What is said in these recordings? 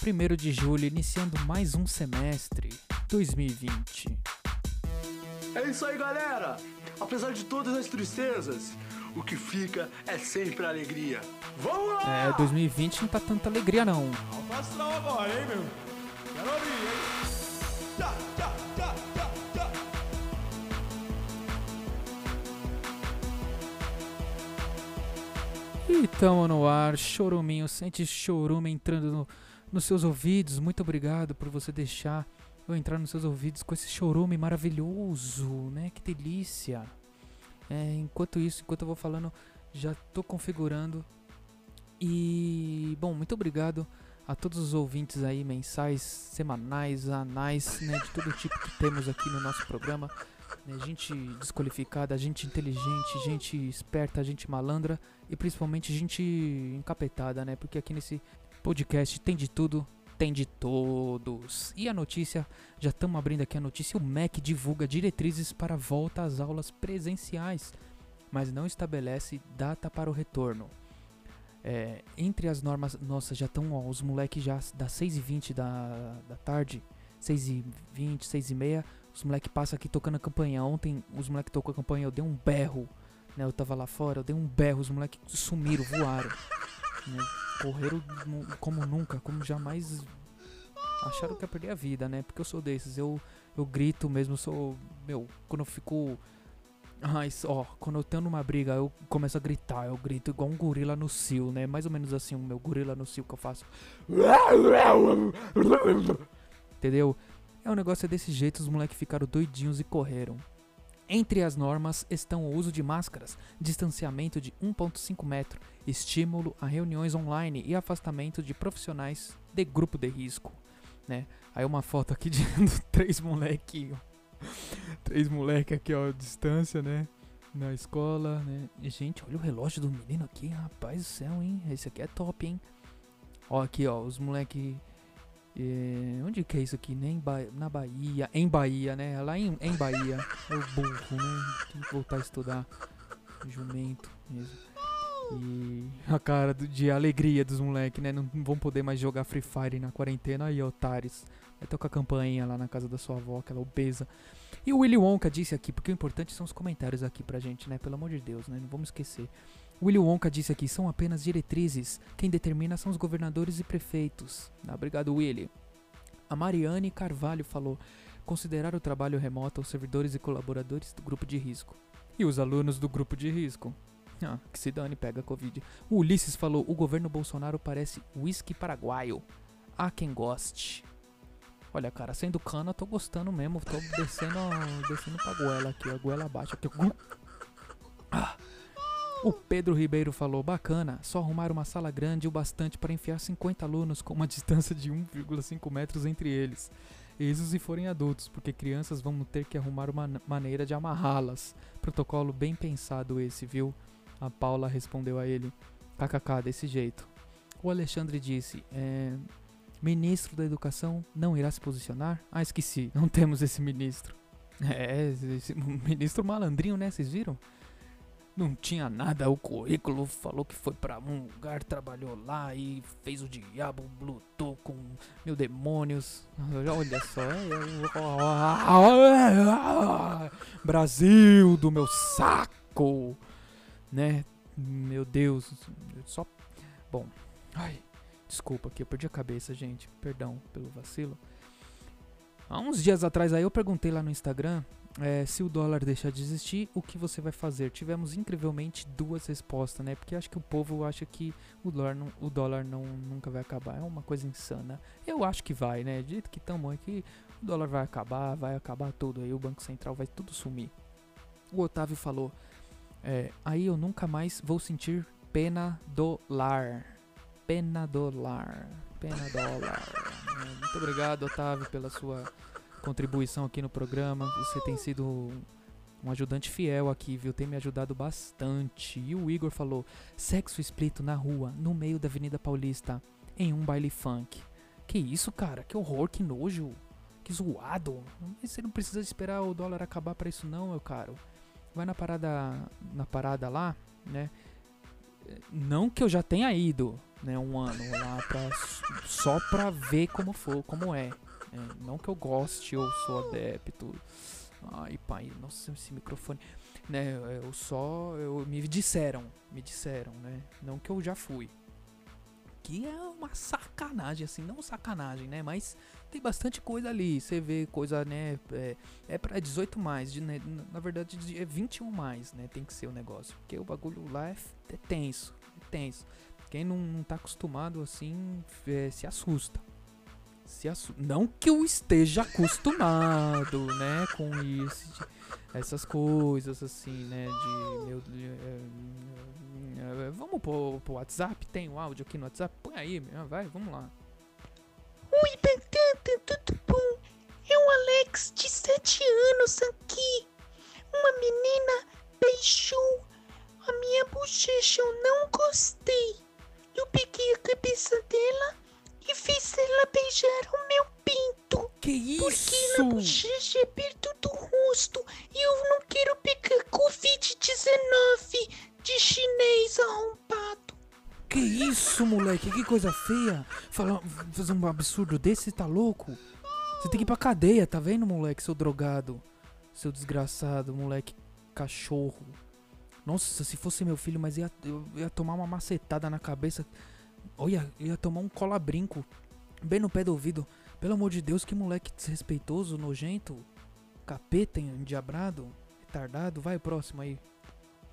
1 de julho, iniciando mais um semestre 2020. É isso aí, galera! Apesar de todas as tristezas, o que fica é sempre a alegria. Vamos lá! É, 2020 não tá tanta alegria não. Astral agora, hein, meu? Quero ouvir, hein? Tchá, tchá, tchá, tchá, tchá. E tamo no ar, choruminho, sente chorume entrando no- nos seus ouvidos. Muito obrigado por você deixar eu entrar nos seus ouvidos com esse chorume maravilhoso, né? Que delícia. É, enquanto isso, enquanto eu vou falando, já tô configurando. E, bom, muito obrigado a todos os ouvintes aí, mensais, semanais, anais, né? De todo tipo que temos aqui no nosso programa. né, Gente desqualificada, gente inteligente, gente esperta, gente malandra e principalmente gente encapetada, né? Porque aqui nesse podcast tem de tudo, tem de todos. E a notícia, já estamos abrindo aqui a notícia, o MEC divulga diretrizes para volta às aulas presenciais, mas não estabelece data para o retorno. É, entre as normas, nossa, já estão os moleques já das 6h20 da, da tarde, 6h20, 6h30, os moleques passam aqui tocando a campanha. Ontem os moleques tocou a campanha, eu dei um berro, né? Eu tava lá fora, eu dei um berro, os moleques sumiram, voaram. né? Correram como nunca, como jamais acharam que ia perder a vida, né? Porque eu sou desses, eu, eu grito mesmo, sou. Meu, quando eu fico. Ai, ó, quando eu tenho numa briga, eu começo a gritar, eu grito igual um gorila no cio, né? Mais ou menos assim, o meu gorila no cio que eu faço. Entendeu? É um negócio é desse jeito, os moleques ficaram doidinhos e correram. Entre as normas estão o uso de máscaras, distanciamento de 1,5 metro, estímulo a reuniões online e afastamento de profissionais de grupo de risco, né? Aí uma foto aqui de três moleque, três moleque aqui ó, distância, né? Na escola, né? E, gente, olha o relógio do menino aqui, rapaz do céu, hein? Esse aqui é top, hein? Ó aqui, ó, os moleque é, onde que é isso aqui? Nem ba na Bahia. Em Bahia, né? Lá em, em Bahia. É o burro, né? Tem que voltar a estudar. Jumento mesmo. E a cara de alegria dos moleques, né? Não vão poder mais jogar Free Fire na quarentena. Aí, otários. Vai tocar campainha lá na casa da sua avó, aquela obesa. E o Willy Wonka disse aqui, porque o importante são os comentários aqui pra gente, né? Pelo amor de Deus, né? Não vamos esquecer. Willy Wonka disse aqui, são apenas diretrizes. Quem determina são os governadores e prefeitos. Ah, obrigado, Willy. A Mariane Carvalho falou: considerar o trabalho remoto aos servidores e colaboradores do grupo de risco. E os alunos do grupo de risco? Ah, que se dane, pega Covid. O Ulisses falou: o governo Bolsonaro parece whisky paraguaio. Há quem goste. Olha, cara, sendo cana, tô gostando mesmo. Tô descendo, descendo pra goela aqui, a goela abaixo. Aqui. Ah. O Pedro Ribeiro falou: bacana, só arrumar uma sala grande o bastante para enfiar 50 alunos com uma distância de 1,5 metros entre eles. Isso se forem adultos, porque crianças vão ter que arrumar uma maneira de amarrá-las. Protocolo bem pensado esse, viu? A Paula respondeu a ele: kkk, desse jeito. O Alexandre disse: é, Ministro da Educação não irá se posicionar? Ah, esqueci, não temos esse ministro. É, esse ministro malandrinho, né? Vocês viram? Não tinha nada, o currículo falou que foi pra um lugar, trabalhou lá e fez o diabo, lutou com mil demônios. Olha só, é, é, Brasil do meu saco, né? Meu Deus, só. Bom, ai, desculpa que eu perdi a cabeça, gente. Perdão pelo vacilo. Há uns dias atrás aí eu perguntei lá no Instagram é, se o dólar deixar de existir, o que você vai fazer? Tivemos incrivelmente duas respostas, né? Porque acho que o povo acha que o dólar, não, o dólar não, nunca vai acabar. É uma coisa insana. Eu acho que vai, né? Do jeito que estamos aqui, o dólar vai acabar, vai acabar tudo. Aí o Banco Central vai tudo sumir. O Otávio falou: é, Aí eu nunca mais vou sentir pena do lar. Pena do lar. Pena dólar. É, Muito obrigado, Otávio, pela sua contribuição aqui no programa. Você tem sido um ajudante fiel aqui, viu? Tem me ajudado bastante. E o Igor falou: sexo explícito na rua, no meio da Avenida Paulista, em um baile funk. Que isso, cara? Que horror, que nojo. Que zoado. Você não precisa esperar o dólar acabar pra isso não, meu caro. Vai na parada na parada lá, né? Não que eu já tenha ido, né, um ano lá pra, só pra ver como for, como é. É. Não que eu goste ou sou adepto. Ai, pai, nossa, esse microfone. Né, eu só. Eu, me disseram, me disseram, né? Não que eu já fui. Que é uma sacanagem, assim, não sacanagem, né? Mas tem bastante coisa ali. Você vê coisa, né? É, é pra 18 mais, de, né, na verdade é 21 mais, né? Tem que ser o negócio. Porque o bagulho lá é, é tenso, é tenso. Quem não, não tá acostumado assim é, se assusta. Se assu não que eu esteja acostumado, né, com isso, essas coisas assim, né, de meu é, é, vamos pro, pro WhatsApp, tem o um áudio aqui no WhatsApp, põe aí, vai, vamos lá. Oi, Batata, tudo bom? É o Alex, de 7 anos aqui. Uma menina beijou a minha bochecha, eu não gostei. Eu peguei a cabeça dela Que isso? Porque na bochecha é perto do rosto e eu não quero pegar Covid-19 de chinês arrombado. Que isso, moleque? Que coisa feia. Falar, fazer um absurdo desse, tá louco? Você tem que ir pra cadeia, tá vendo, moleque, seu drogado? Seu desgraçado, moleque cachorro. Nossa, se fosse meu filho, mas ia, eu ia tomar uma macetada na cabeça. Olha, ia tomar um cola-brinco bem no pé do ouvido. Pelo amor de Deus, que moleque desrespeitoso, nojento, capeta, endiabrado, retardado. Vai, próximo aí.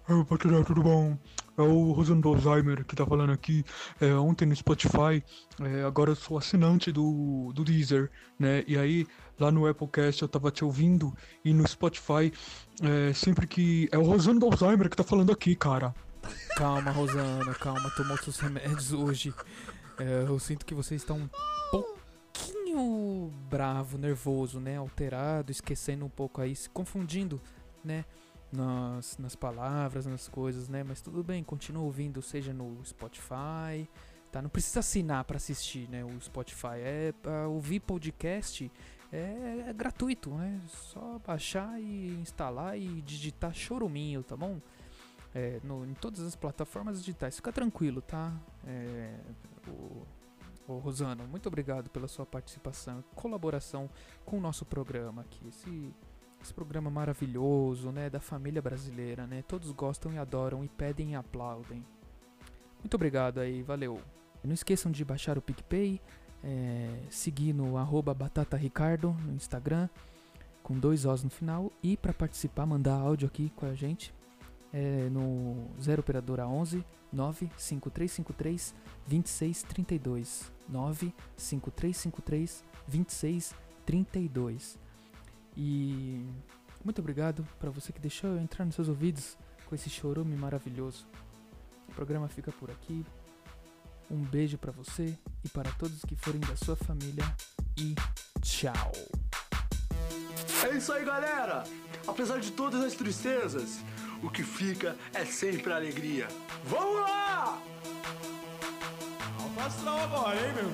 Oi, Patrulha, tudo bom? É o Rosando Alzheimer que tá falando aqui. É, ontem no Spotify, é, agora eu sou assinante do, do Deezer, né? E aí, lá no Applecast eu tava te ouvindo e no Spotify, é, sempre que. É o Rosando Alzheimer que tá falando aqui, cara. Calma, Rosana, calma, tomou seus remédios hoje. É, eu sinto que você está um pouquinho bravo, nervoso, né? Alterado, esquecendo um pouco aí, se confundindo, né? nas, nas palavras, nas coisas, né? Mas tudo bem, continua ouvindo, seja no Spotify, tá? Não precisa assinar para assistir, né? O Spotify é para ouvir podcast é, é, gratuito, né? Só baixar e instalar e digitar choruminho, tá bom? É, no, em todas as plataformas digitais. Fica tranquilo, tá? É, o, o Rosano, muito obrigado pela sua participação, colaboração com o nosso programa aqui. Esse esse programa maravilhoso, né, da família brasileira, né? Todos gostam e adoram e pedem e aplaudem. Muito obrigado aí, valeu. E não esqueçam de baixar o PicPay, é, seguir no arroba batataricardo no Instagram, com dois Os no final. E para participar, mandar áudio aqui com a gente é, no 0 operadora 11 95353 2632 95353 2632 e muito obrigado para você que deixou eu entrar nos seus ouvidos com esse chorume maravilhoso. O programa fica por aqui. Um beijo para você e para todos que forem da sua família e tchau. É isso aí, galera. Apesar de todas as tristezas, o que fica é sempre alegria. Vamos lá! Alfa agora, hein, meu?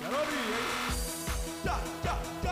Quero ouvir, hein? Tchau, tchau.